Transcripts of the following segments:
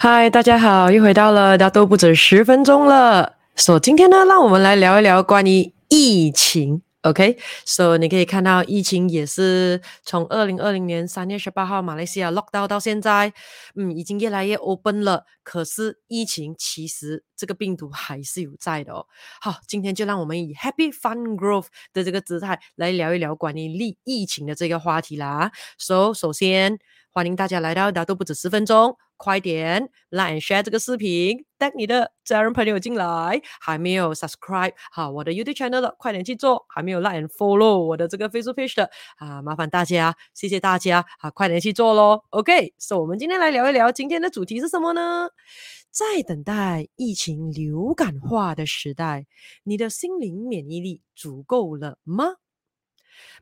嗨，大家好，又回到了大都不止十分钟了。所、so, 今天呢，让我们来聊一聊关于疫情。OK，所、so, 以你可以看到，疫情也是从二零二零年三月十八号马来西亚 lockdown 到现在，嗯，已经越来越 open 了。可是疫情其实这个病毒还是有在的哦。好，今天就让我们以 Happy Fun Growth 的这个姿态来聊一聊关于疫疫情的这个话题啦。So，首先欢迎大家来到大都不止十分钟。快点来 share 这个视频，带你的家人朋友进来。还没有 subscribe 好我的 YouTube channel 的，快点去做。还没有 like and follow 我的这个 Facebook page 的啊，麻烦大家，谢谢大家，啊，快点去做喽。OK，so 我们今天来聊一聊今天的主题是什么呢？在等待疫情流感化的时代，你的心灵免疫力足够了吗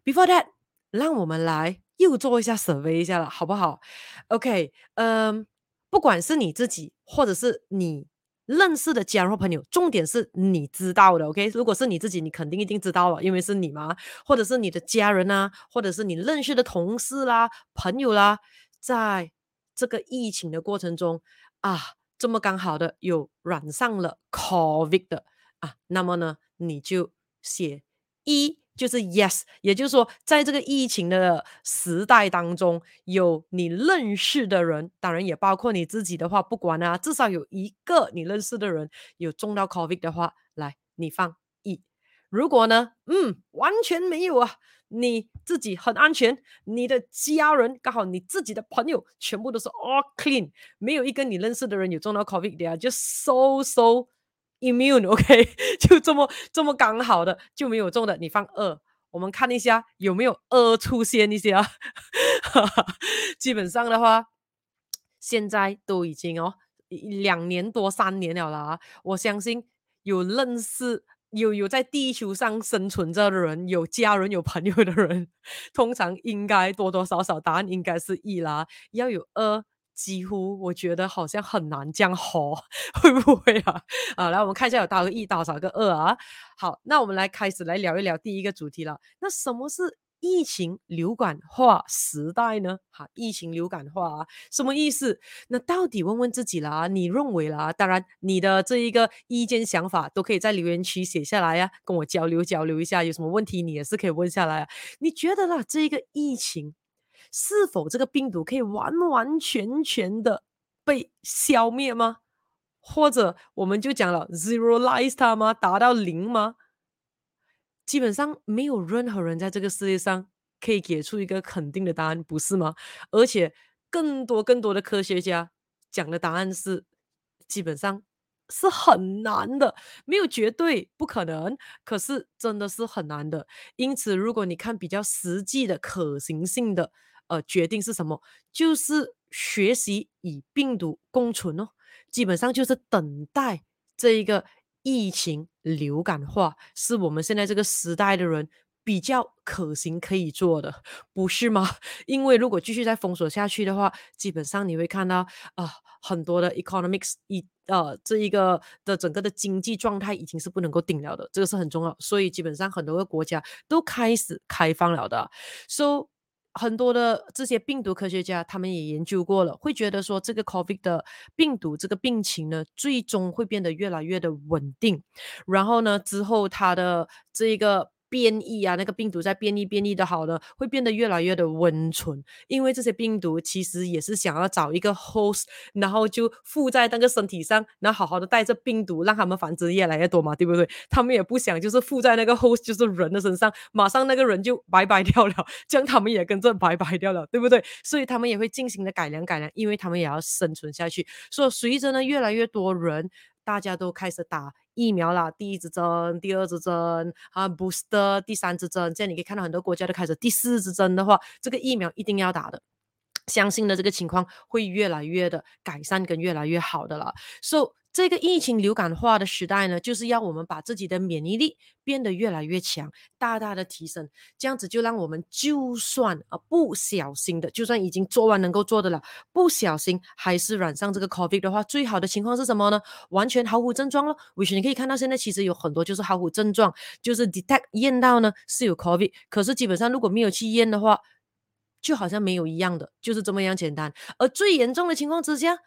？Before that，让我们来又做一下 survey 一下了，好不好？OK，嗯、不管是你自己，或者是你认识的家人或朋友，重点是你知道的，OK？如果是你自己，你肯定一定知道了，因为是你嘛，或者是你的家人啊，或者是你认识的同事啦、朋友啦，在这个疫情的过程中啊，这么刚好的有染上了 COVID 的啊，那么呢，你就写一。就是 yes，也就是说，在这个疫情的时代当中，有你认识的人，当然也包括你自己的话，不管啊，至少有一个你认识的人有中到 COVID 的话，来，你放一。如果呢，嗯，完全没有啊，你自己很安全，你的家人刚好你自己的朋友全部都是 all clean，没有一个你认识的人有中到 COVID 的啊，就 so so。Immune，OK，就这么这么刚好的就没有中的，你放二，我们看一下有没有二出现一些啊。基本上的话，现在都已经哦两年多三年了啦。我相信有认识有有在地球上生存着的人，有家人有朋友的人，通常应该多多少少答案应该是一啦，要有二。几乎我觉得好像很难这样吼，会不会啊？啊，来我们看一下有多少个一，多少个二啊？好，那我们来开始来聊一聊第一个主题了。那什么是疫情流感化时代呢？哈，疫情流感化啊，什么意思？那到底问问自己啦，你认为啦？当然，你的这一个意见想法都可以在留言区写下来呀，跟我交流交流一下。有什么问题你也是可以问下来啊。你觉得啦，这一个疫情？是否这个病毒可以完完全全的被消灭吗？或者我们就讲了 zero l i z e 它吗？达到零吗？基本上没有任何人在这个世界上可以给出一个肯定的答案，不是吗？而且更多更多的科学家讲的答案是，基本上是很难的，没有绝对不可能，可是真的是很难的。因此，如果你看比较实际的可行性的。呃，决定是什么？就是学习与病毒共存哦。基本上就是等待这一个疫情流感化，是我们现在这个时代的人比较可行可以做的，不是吗？因为如果继续再封锁下去的话，基本上你会看到啊、很多的 economics 一呃这一个的整个的经济状态已经是不能够顶了的，这个是很重要。所以基本上很多个国家都开始开放了的，so。很多的这些病毒科学家，他们也研究过了，会觉得说这个 COVID 的病毒这个病情呢，最终会变得越来越的稳定，然后呢，之后它的这一个。变异啊，那个病毒在变异变异的好的，会变得越来越的温存，因为这些病毒其实也是想要找一个 host，然后就附在那个身体上，然后好好的带着病毒，让他们繁殖越来越多嘛，对不对？他们也不想就是附在那个 host，就是人的身上，马上那个人就拜拜掉了，这样他们也跟着拜拜掉了，对不对？所以他们也会进行的改良改良，因为他们也要生存下去。所以随着呢，越来越多人。大家都开始打疫苗了，第一支针、第二支针啊，booster，第三支针。这样你可以看到很多国家都开始第四支针的话，这个疫苗一定要打的。相信的这个情况会越来越的改善跟越来越好的了。So 这个疫情流感化的时代呢，就是要我们把自己的免疫力变得越来越强，大大的提升，这样子就让我们就算啊不小心的，就算已经做完能够做的了，不小心还是染上这个 COVID 的话，最好的情况是什么呢？完全毫无症状了。为什么你可以看到现在其实有很多就是毫无症状，就是 detect 验到呢是有 COVID，可是基本上如果没有去验的话，就好像没有一样的，就是这么样简单。而最严重的情况之下。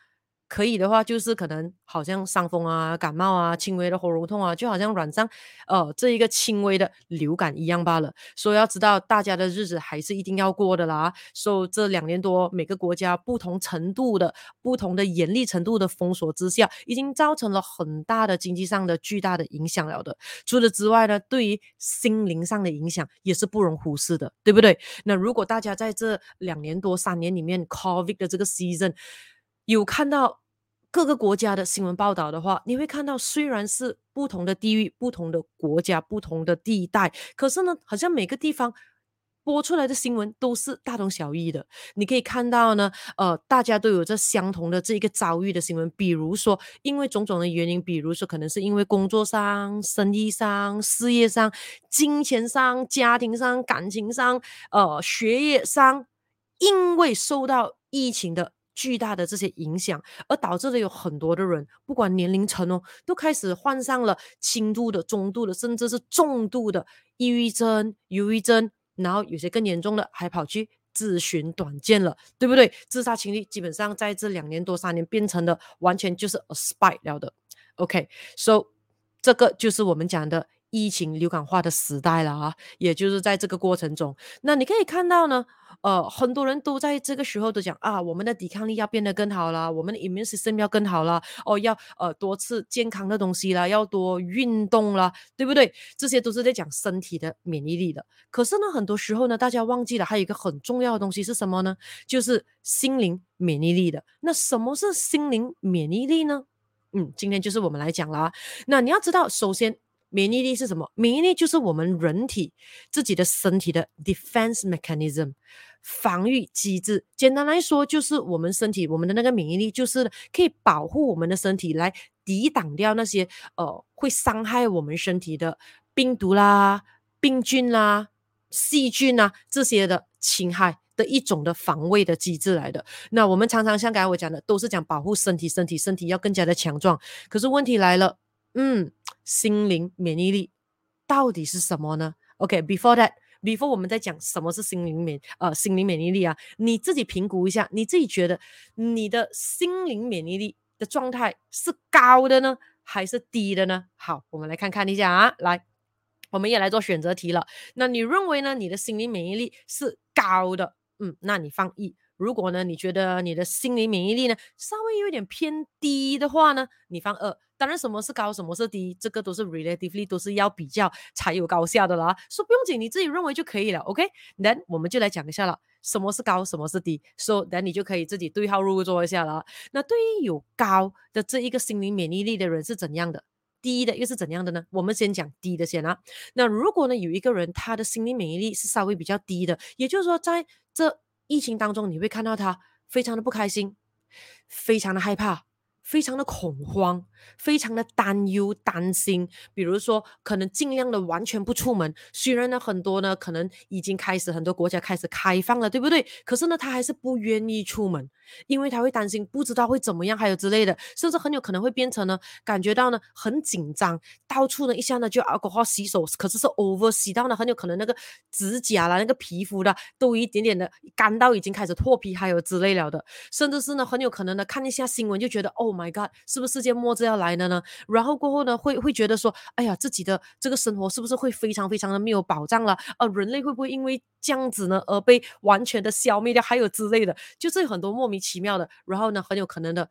可以的话，就是可能好像伤风啊、感冒啊、轻微的喉咙痛啊，就好像染上呃这一个轻微的流感一样罢了。所以要知道，大家的日子还是一定要过的啦。所以这两年多，每个国家不同程度的、不同的严厉程度的封锁之下，已经造成了很大的经济上的巨大的影响了的。除此之外呢，对于心灵上的影响也是不容忽视的，对不对？那如果大家在这两年多、三年里面，COVID 的这个 season 有看到。各个国家的新闻报道的话，你会看到，虽然是不同的地域、不同的国家、不同的地带，可是呢，好像每个地方播出来的新闻都是大同小异的。你可以看到呢，呃，大家都有着相同的这一个遭遇的新闻，比如说因为种种的原因，比如说可能是因为工作上、生意上、事业上、金钱上、家庭上、感情上、呃，学业上，因为受到疫情的。巨大的这些影响，而导致了有很多的人，不管年龄层哦，都开始患上了轻度的、中度的，甚至是重度的抑郁症、忧郁症，然后有些更严重的，还跑去自寻短见了，对不对？自杀情侣基本上在这两年多三年变成了完全就是 a spike 了的。OK，so 这个就是我们讲的疫情流感化的时代了啊，也就是在这个过程中，那你可以看到呢。呃，很多人都在这个时候都讲啊，我们的抵抗力要变得更好了，我们的 immune system 要更好了，哦，要呃多吃健康的东西啦，要多运动啦，对不对？这些都是在讲身体的免疫力的。可是呢，很多时候呢，大家忘记了还有一个很重要的东西是什么呢？就是心灵免疫力的。那什么是心灵免疫力呢？嗯，今天就是我们来讲啦。那你要知道，首先。免疫力是什么？免疫力就是我们人体自己的身体的 defense mechanism 防御机制。简单来说，就是我们身体我们的那个免疫力，就是可以保护我们的身体来抵挡掉那些呃会伤害我们身体的病毒啦、病菌啦、细菌啊这些的侵害的一种的防卫的机制来的。那我们常常像刚才我讲的，都是讲保护身体，身体身体要更加的强壮。可是问题来了，嗯。心灵免疫力到底是什么呢？OK，before that，before 我们在讲什么是心灵免呃心灵免疫力啊，你自己评估一下，你自己觉得你的心灵免疫力的状态是高的呢，还是低的呢？好，我们来看看一下啊，来，我们也来做选择题了。那你认为呢？你的心灵免疫力是高的，嗯，那你放一。如果呢，你觉得你的心理免疫力呢稍微有点偏低的话呢，你放二。当然，什么是高，什么是低，这个都是 relatively 都是要比较才有高下的啦。说不用紧，你自己认为就可以了。OK，then、我们就来讲一下了，什么是高，什么是低。So then 你就可以自己对号入座一下了。那对于有高的这一个心理免疫力的人是怎样的？低的又是怎样的呢？我们先讲低的先啊。那如果呢有一个人他的心理免疫力是稍微比较低的，也就是说在这。疫情当中，你会看到他非常的不开心，非常的害怕。非常的恐慌，非常的担忧、担心，比如说可能尽量的完全不出门。虽然呢，很多呢可能已经开始很多国家开始开放了，对不对？可是呢，他还是不愿意出门，因为他会担心不知道会怎么样，还有之类的，甚至很有可能会变成呢感觉到呢很紧张，到处呢一下呢就啊搞好洗手，可是是 over 洗到呢很有可能那个指甲啦、那个皮肤的都一点点的干到已经开始脱皮，还有之类了的，甚至是呢很有可能呢看一下新闻就觉得哦。My God，是不是世界末日要来了呢？然后过后呢，会会觉得说，哎呀，自己的这个生活是不是会非常非常的没有保障了？呃，人类会不会因为这样子呢而被完全的消灭掉？还有之类的，就是很多莫名其妙的，然后呢，很有可能的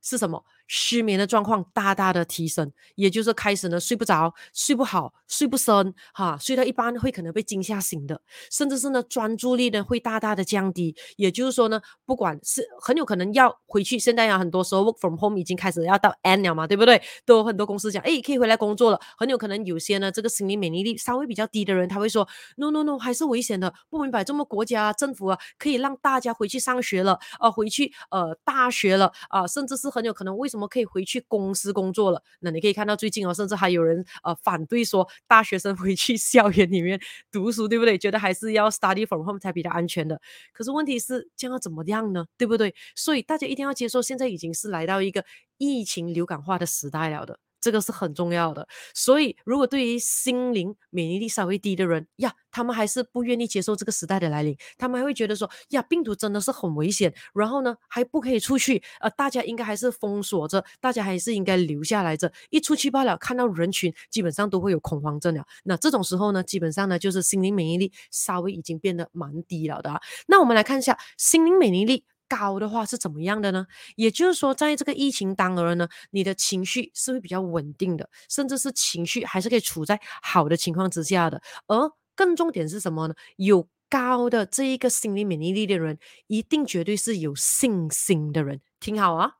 是什么？失眠的状况大大的提升，也就是开始呢睡不着、睡不好、睡不深，哈，睡到一半会可能被惊吓醒的，甚至是呢专注力呢会大大的降低。也就是说呢，不管是很有可能要回去，现在呀很多时候 work from home 已经开始要到 end 了嘛，对不对？都有很多公司讲，哎，可以回来工作了。很有可能有些呢这个心理免疫力稍微比较低的人，他会说，no no no，还是危险的。不明白这么国家政府啊可以让大家回去上学了，呃，回去呃大学了啊，甚至是很有可能为什么？我可以回去公司工作了，那你可以看到最近哦，甚至还有人呃反对说大学生 回去校园里面读书，对不对？觉得还是要 study from home 才比较安全的。可是问题是将要怎么样呢？对不对？所以大家一定要接受，现在已经是来到一个疫情流感化的时代了的。这个是很重要的。所以，如果对于心灵免疫力稍微低的人呀，他们还是不愿意接受这个时代的来临，他们还会觉得说呀，病毒真的是很危险，然后呢，还不可以出去，呃，大家应该还是封锁着，大家还是应该留下来着。一出去罢了，看到人群，基本上都会有恐慌症了。那这种时候呢，基本上呢，就是心灵免疫力稍微已经变得蛮低了的啊。那我们来看一下心灵免疫力。高的话是怎么样的呢？也就是说，在这个疫情当儿呢，你的情绪是会比较稳定的，甚至是情绪还是可以处在好的情况之下的。而更重点是什么呢？有高的这一个心理免疫力的人，一定绝对是有信心的人。听好啊，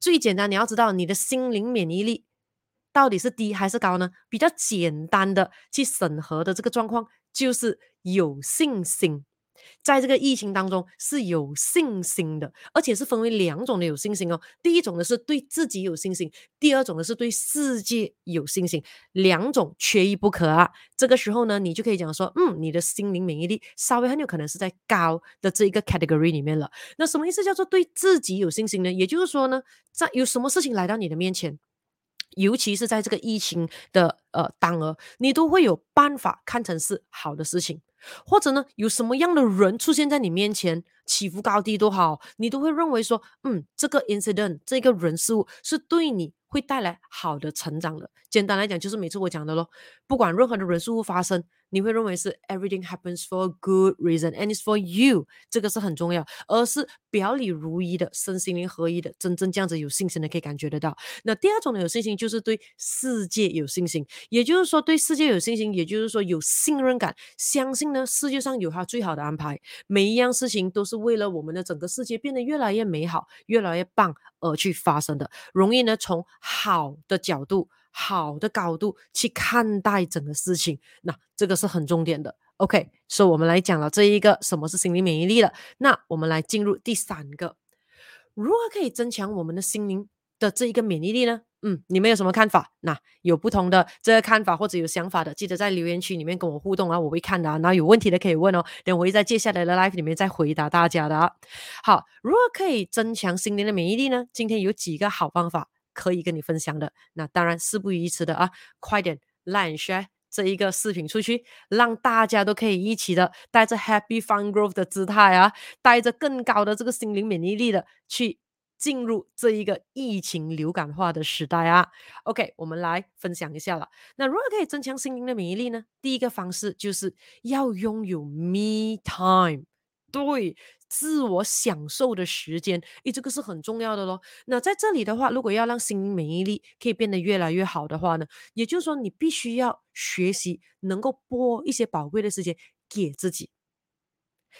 最简单，你要知道你的心灵免疫力到底是低还是高呢？比较简单的去审核的这个状况就是有信心。在这个疫情当中是有信心的，而且是分为两种的有信心哦。第一种呢是对自己有信心，第二种呢是对世界有信心，两种缺一不可啊。这个时候呢，你就可以讲说，嗯，你的心灵免疫力稍微很有可能是在高的这一个 category 里面了。那什么意思叫做对自己有信心呢？也就是说呢，在有什么事情来到你的面前，尤其是在这个疫情的呃当儿，你都会有办法看成是好的事情。或者呢，有什么样的人出现在你面前，起伏高低都好，你都会认为说，嗯，这个 incident，这个人事物是对你会带来好的成长的。简单来讲，就是每次我讲的咯，不管任何的人事物发生。你会认为是 everything happens for a good reason and it's for you，这个是很重要，而是表里如一的，身心灵合一的，真正这样子有信心的可以感觉得到。那第二种的有信心就是对世界有信心，也就是说对世界有信心，也就是说有信任感，相信呢世界上有他最好的安排，每一样事情都是为了我们的整个世界变得越来越美好、越来越棒而去发生的，容易呢从好的角度。好的高度去看待整个事情，那这个是很重点的。OK，所以我们来讲了这一个什么是心灵免疫力了。那我们来进入第三个，如何可以增强我们的心灵的这一个免疫力呢？嗯，你们有什么看法？那有不同的这个看法或者有想法的，记得在留言区里面跟我互动啊，我会看的啊。然后有问题的可以问哦，等我会在接下来的 live 里面再回答大家的啊。好，如何可以增强心灵的免疫力呢？今天有几个好方法。可以跟你分享的，那当然事不宜迟的啊，快点 like share 这一个视频出去，让大家都可以一起的带着 happy fun growth 的姿态啊，带着更高的这个心灵免疫力的去进入这一个疫情流感化的时代啊。OK，我们来分享一下了。那如何可以增强心灵的免疫力呢？第一个方式就是要拥有 me time，对。自我享受的时间，诶，这个是很重要的咯。那在这里的话，如果要让心灵免疫力可以变得越来越好的话呢，也就是说，你必须要学习能够拨一些宝贵的时间给自己。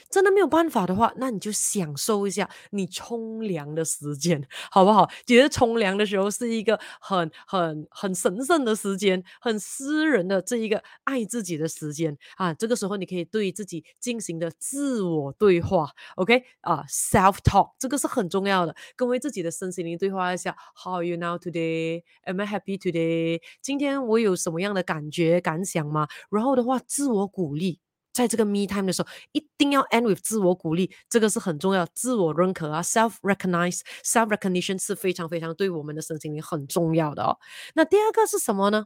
真的没有办法的话，那你就享受一下你冲凉的时间，好不好？觉得冲凉的时候是一个很很很神圣的时间，很私人的这一个爱自己的时间啊。这个时候你可以对自己进行的自我对话，OK 啊，self talk，这个是很重要的，跟为自己的身心灵对话一下。How are you now today? Am I happy today? 今天我有什么样的感觉感想吗？然后的话，自我鼓励。在这个 me time 的时候，一定要 end with 自我鼓励，这个是很重要。自我认可啊，self recognize, self recognition 是非常非常对我们的身心灵很重要的哦。那第二个是什么呢？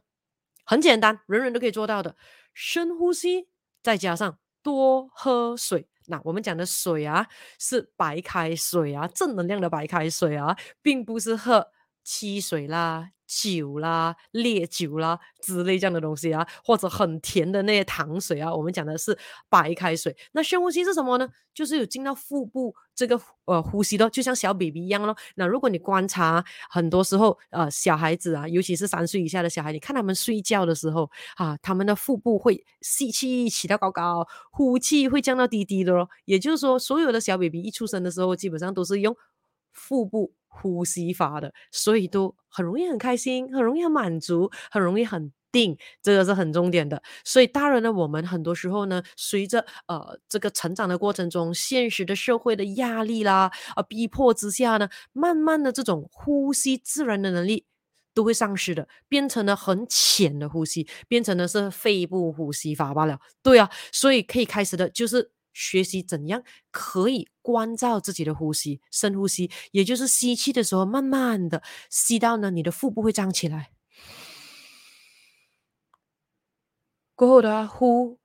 很简单，人人都可以做到的，深呼吸，再加上多喝水。那我们讲的水啊，是白开水啊，正能量的白开水啊，并不是喝汽水啦。酒啦、烈酒啦之类这样的东西啊，或者很甜的那些糖水啊，我们讲的是白开水。那深呼吸是什么呢？就是有进到腹部这个呃呼吸的，就像小 baby 一样咯。那如果你观察，很多时候呃小孩子啊，尤其是三岁以下的小孩，你看他们睡觉的时候啊，他们的腹部会吸气起到高高，呼气会降到低低的咯。也就是说，所有的小 baby 一出生的时候，基本上都是用腹部。呼吸法的，所以都很容易很开心，很容易很满足，很容易很定，这个是很重点的。所以大人呢，我们很多时候呢，随着呃这个成长的过程中，现实的社会的压力啦，啊逼迫之下呢，慢慢的这种呼吸自然的能力都会丧失的，变成了很浅的呼吸，变成的是肺部呼吸法罢了。对啊，所以可以开始的就是。学习怎样可以关照自己的呼吸，深呼吸，也就是吸气的时候，慢慢的吸到呢，你的腹部会胀起来。过后的话，呼，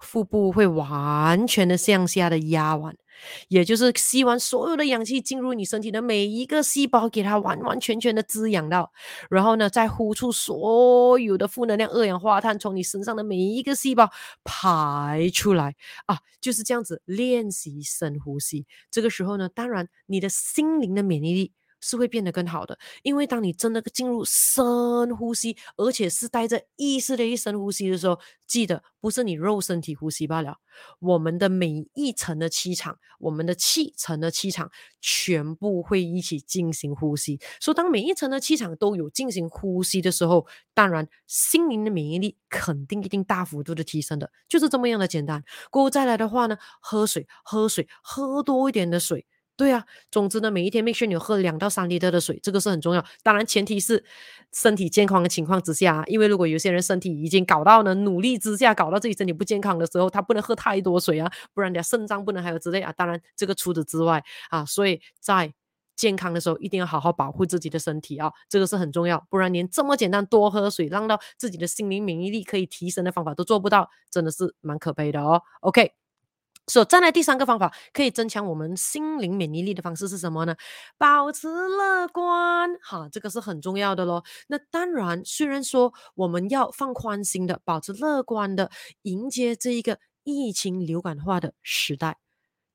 腹部会完全的向下的压完，也就是吸完所有的氧气进入你身体的每一个细胞，给它完完全全的滋养到，然后呢，再呼出所有的负能量、二氧化碳从你身上的每一个细胞排出来啊，就是这样子练习深呼吸。这个时候呢，当然你的心灵的免疫力。是会变得更好的，因为当你真的进入深呼吸，而且是带着意识的一深呼吸的时候，记得不是你肉身体呼吸罢了，我们的每一层的气场，我们的气层的气场全部会一起进行呼吸。所以当每一层的气场都有进行呼吸的时候，当然心灵的免疫力肯定一定大幅度的提升的，就是这么样的简单。过后再来的话呢，喝水，喝水，喝多一点的水。对啊，总之呢，每一天 make sure 你喝两到三 L 的水，这个是很重要。当然，前提是身体健康的情况之下，因为如果有些人身体已经搞到呢，努力之下搞到自己身体不健康的时候，他不能喝太多水啊，不然人家肾脏不能还有之类啊。当然，这个除此之外啊，所以在健康的时候一定要好好保护自己的身体啊，这个是很重要。不然连这么简单多喝水，让到自己的心灵免疫力可以提升的方法都做不到，真的是蛮可悲的哦。OK。所以，再来第三个方法，可以增强我们心灵免疫力的方式是什么呢？保持乐观，哈，这个是很重要的咯。那当然，虽然说我们要放宽心的，保持乐观的，迎接这一个疫情流感化的时代，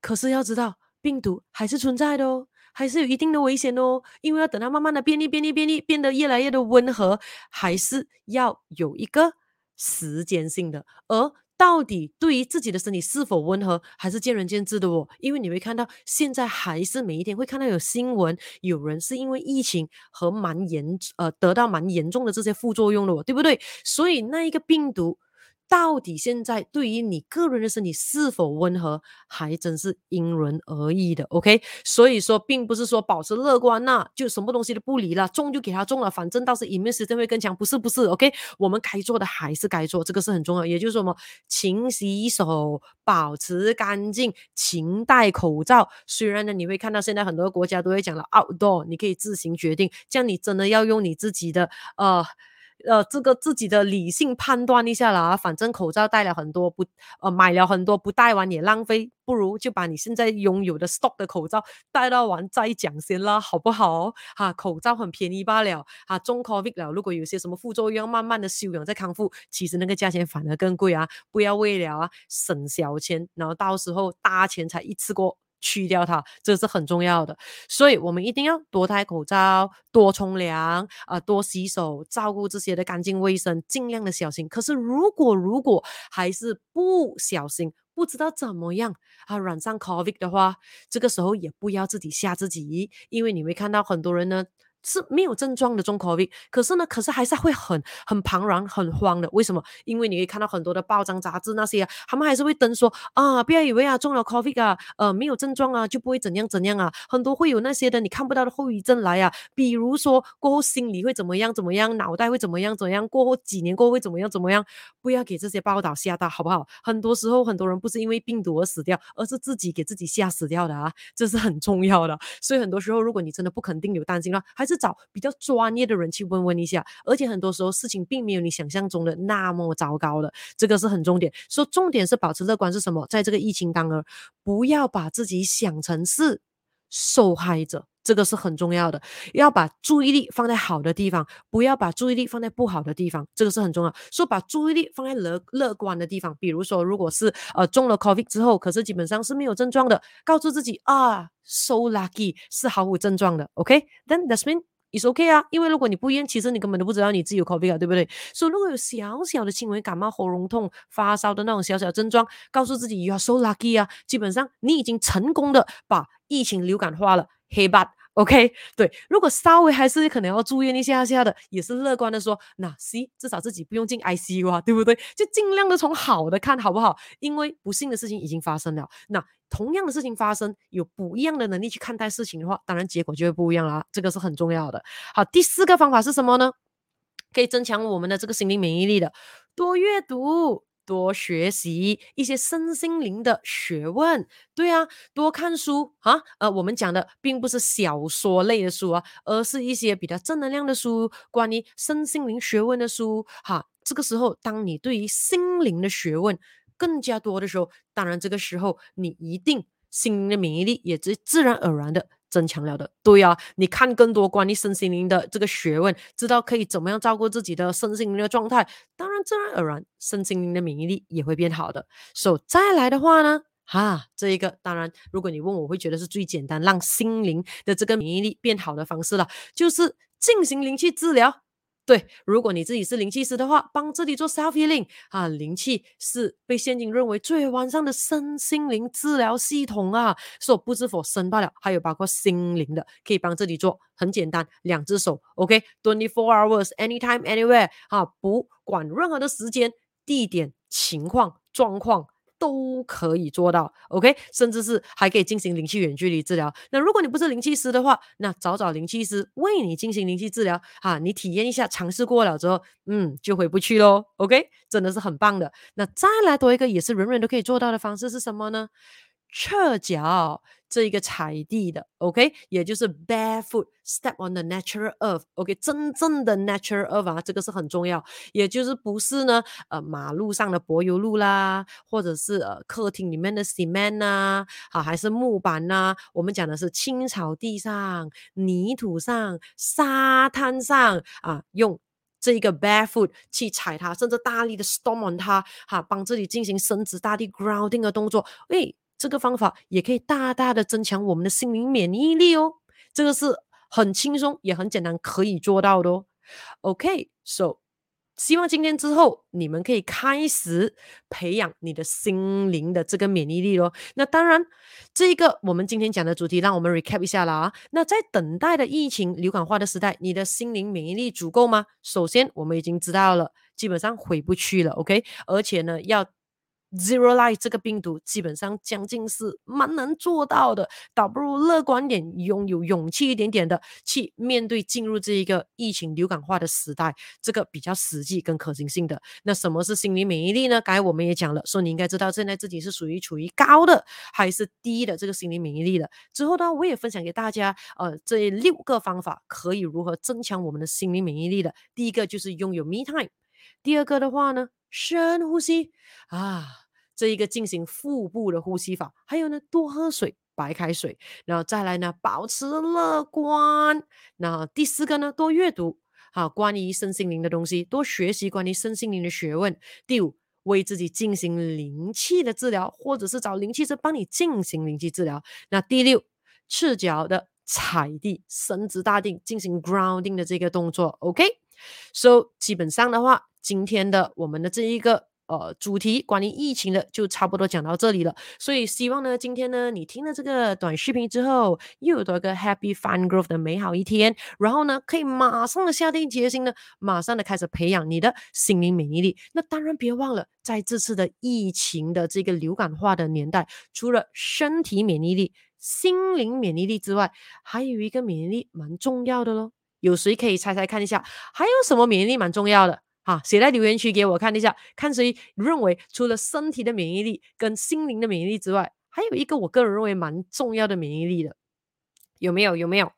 可是要知道，病毒还是存在的哦，还是有一定的危险哦。因为要等它慢慢的变异、变异、变异，变得越来越的温和，还是要有一个时间性的，而。到底对于自己的身体是否温和，还是见仁见智的哦。因为你会看到，现在还是每一天会看到有新闻，有人是因为疫情和蛮严呃得到蛮严重的这些副作用的哦，对不对？所以那一个病毒。到底现在对于你个人的身体是否温和，还真是因人而异的。OK，所以说并不是说保持乐观那，就什么东西都不理了，中就给他中了，反正到时 immune system 会更强。不是不是，OK，我们该做的还是该做，这个是很重要。也就是什么，勤洗手，保持干净，勤戴口罩。虽然呢，你会看到现在很多国家都会讲了 outdoor，你可以自行决定。这样你真的要用你自己的呃。呃，这个自己的理性判断一下啦，反正口罩戴了很多不，呃，买了很多不戴完也浪费，不如就把你现在拥有的 stock 的口罩戴到完再讲先啦，好不好？哈、口罩很便宜罢了，哈、啊，中 COVID 了，如果有些什么副作用，慢慢的休养再康复，其实那个价钱反而更贵啊，不要为了啊省小钱，然后到时候大钱才一次过。去掉它，这是很重要的，所以我们一定要多戴口罩，多冲凉啊、多洗手，照顾这些的干净卫生，尽量的小心。可是如果如果还是不小心，不知道怎么样啊染上 COVID 的话，这个时候也不要自己吓自己，因为你会看到很多人呢。是没有症状的中 COVID，可是呢，可是还是会很很茫然、很慌的。为什么？因为你会看到很多的报章杂志那些，他们还是会登说啊，不要以为啊中了 COVID 啊，呃没有症状啊就不会怎样怎样啊，很多会有那些的你看不到的后遗症来啊，比如说过后心理会怎么样怎么样，脑袋会怎么样怎么样，过后几年过后会怎么样怎么样，不要给这些报道吓到，好不好？很多时候很多人不是因为病毒而死掉，而是自己给自己吓死掉的啊，这是很重要的。所以很多时候如果你真的不肯定有担心了，还是。找比较专业的人去问问一下，而且很多时候事情并没有你想象中的那么糟糕的，这个是很重点。说重点是保持乐观是什么？在这个疫情当中，不要把自己想成是受害者，这个是很重要的。要把注意力放在好的地方，不要把注意力放在不好的地方，这个是很重要。说把注意力放在乐乐观的地方，比如说，如果是呃中了 COVID 之后，可是基本上是没有症状的，告诉自己啊。So lucky 是毫无症状的，OK？Then that's mean it's OK 啊，因为如果你不验，其实你根本都不知道你自己有 COVID 啊，对不对？所以如果有小小的轻微感冒、喉咙痛、发烧的那种小小症状，告诉自己 You are so lucky 啊，基本上你已经成功的把疫情流感化了，黑吧。OK，对，如果稍微还是可能要住院一下下的，也是乐观的说，那 C 至少自己不用进 ICU 啊，对不对？就尽量的从好的看好不好？因为不幸的事情已经发生了，那同样的事情发生，有不一样的能力去看待事情的话，当然结果就会不一样啦，这个是很重要的。好，第四个方法是什么呢？可以增强我们的这个心理免疫力的，多阅读。多学习一些身心灵的学问，对啊，多看书啊，呃，我们讲的并不是小说类的书啊，而是一些比较正能量的书，关于身心灵学问的书，哈。这个时候，当你对于心灵的学问更加多的时候，当然这个时候你一定心灵的免疫力也自自然而然的增强了的。对啊，你看更多关于身心灵的这个学问，知道可以怎么样照顾自己的身心灵的状态，当然自然而然身心灵的免疫力也会变好的。所以再来的话呢？哈，这一个当然，如果你问我，我会觉得是最简单让心灵的这个免疫力变好的方式了，就是进行灵气治疗。对，如果你自己是灵气师的话，帮自己做 self healing 啊，灵气是被现今认为最完善的身心灵治疗系统啊，所不知否身罢了，还有包括心灵的，可以帮自己做，很简单，两只手，OK，twenty four hours，anytime anywhere，啊，不管任何的时间、地点、情况、状况。都可以做到，OK，甚至是还可以进行灵气远距离治疗。那如果你不是灵气师的话，那找找灵气师为你进行灵气治疗哈，你体验一下，尝试过了之后，嗯，就回不去喽，OK，真的是很棒的。那再来多一个也是人人都可以做到的方式是什么呢？赤脚这一个踩地的，OK，也就是 barefoot step on the natural earth，OK，真正的 natural earth 啊，这个是很重要，也就是不是呢，呃，马路上的柏油路啦，或者是呃客厅里面的 cement 呐，啊，还是木板呐，啊，我们讲的是青草地上、泥土上、沙滩上啊，用这一个 barefoot 去踩它，甚至大力的 stom on 它，哈，帮自己进行伸直大地 grounding 的动作，诶。这个方法也可以大大的增强我们的心灵免疫力哦，这个是很轻松也很简单可以做到的哦。OK，so，希望今天之后你们可以开始培养你的心灵的这个免疫力哦。那当然，这个我们今天讲的主题，让我们 recap 一下啦啊。那在等待的疫情流感化的时代，你的心灵免疫力足够吗？首先，我们已经知道了，基本上回不去了。OK，而且呢，要 Zero Life 这个病毒基本上将近是蛮难做到的，倒不如乐观点，拥有勇气一点点的去面对进入这一个疫情流感化的时代，这个比较实际跟可行性的。那什么是心理免疫力呢？刚才我们也讲了，说你应该知道现在自己是属于处于高的还是低的这个心理免疫力的。之后呢，我也分享给大家，呃，这六个方法可以如何增强我们的心理免疫力的。第一个就是拥有 Me Time，第二个的话呢，深呼吸啊。这一个进行腹部的呼吸法，还有呢，多喝水，白开水，然后再来呢，保持乐观。那第四个呢，多阅读，啊，关于身心灵的东西，多学习关于身心灵的学问。第五，为自己进行灵气的治疗，或者是找灵气师帮你进行灵气治疗。那第六，赤脚的踩地，伸直大地，进行 grounding 的这个动作。，OK、okay? 基本上的话，今天的我们的这一个。呃，主题关于疫情的就差不多讲到这里了，所以希望呢，今天呢，你听了这个短视频之后，又有多一个 Happy Fun Growth 的美好一天，然后呢，可以马上的下定决心呢，马上的开始培养你的心灵免疫力。那当然别忘了，在这次的疫情的这个流感化的年代，除了身体免疫力、心灵免疫力之外，还有一个免疫力蛮重要的喽。有谁可以猜猜看一下，还有什么免疫力蛮重要的？啊，写在留言区给我看一下，看谁认为除了身体的免疫力跟心灵的免疫力之外，还有一个我个人认为蛮重要的免疫力的，有没有？有没有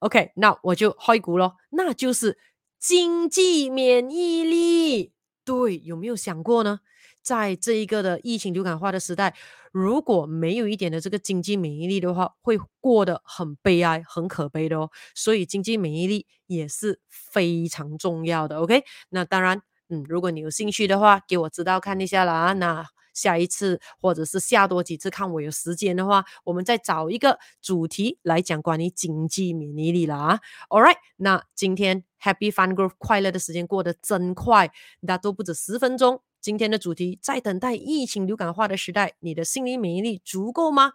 ？OK，那我就开估咯，那就是经济免疫力。对，有没有想过呢？在这一个的疫情流感化的时代，如果没有一点的这个经济免疫力的话，会过得很悲哀、很可悲的哦。所以经济免疫力也是非常重要的。OK，那当然，嗯，如果你有兴趣的话，给我知道看一下啦。那下一次或者是下多几次，看我有时间的话，我们再找一个主题来讲关于经济免疫力啦。啊，All right，那今天 Happy Fun Growth 快乐的时间过得真快，那都不止十分钟。今天的主题，在等待疫情流感化的时代，你的心理免疫力足够吗？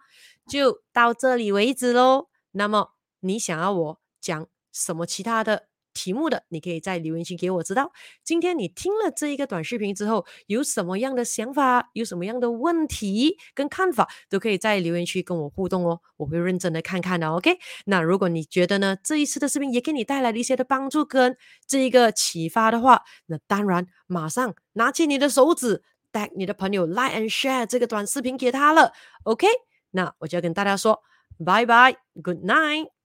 就到这里为止喽。那么你想要我讲什么其他的题目的，你可以在留言区给我知道。今天你听了这一个短视频之后，有什么样的想法，有什么样的问题跟看法，都可以在留言区跟我互动哦，我会认真的看看的。OK，那如果你觉得呢，这一次的视频也给你带来了一些的帮助跟这一个启发的话，那当然马上拿起你的手指，带你的朋友 like and share 这个短视频给他了。OK，那我就要跟大家说，拜拜，Good night。